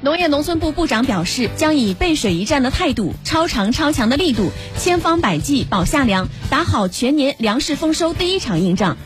农业农村部部长表示，将以背水一战的态度，超长超强的力度，千方百计保夏粮，打好全年粮食丰收第一场硬仗。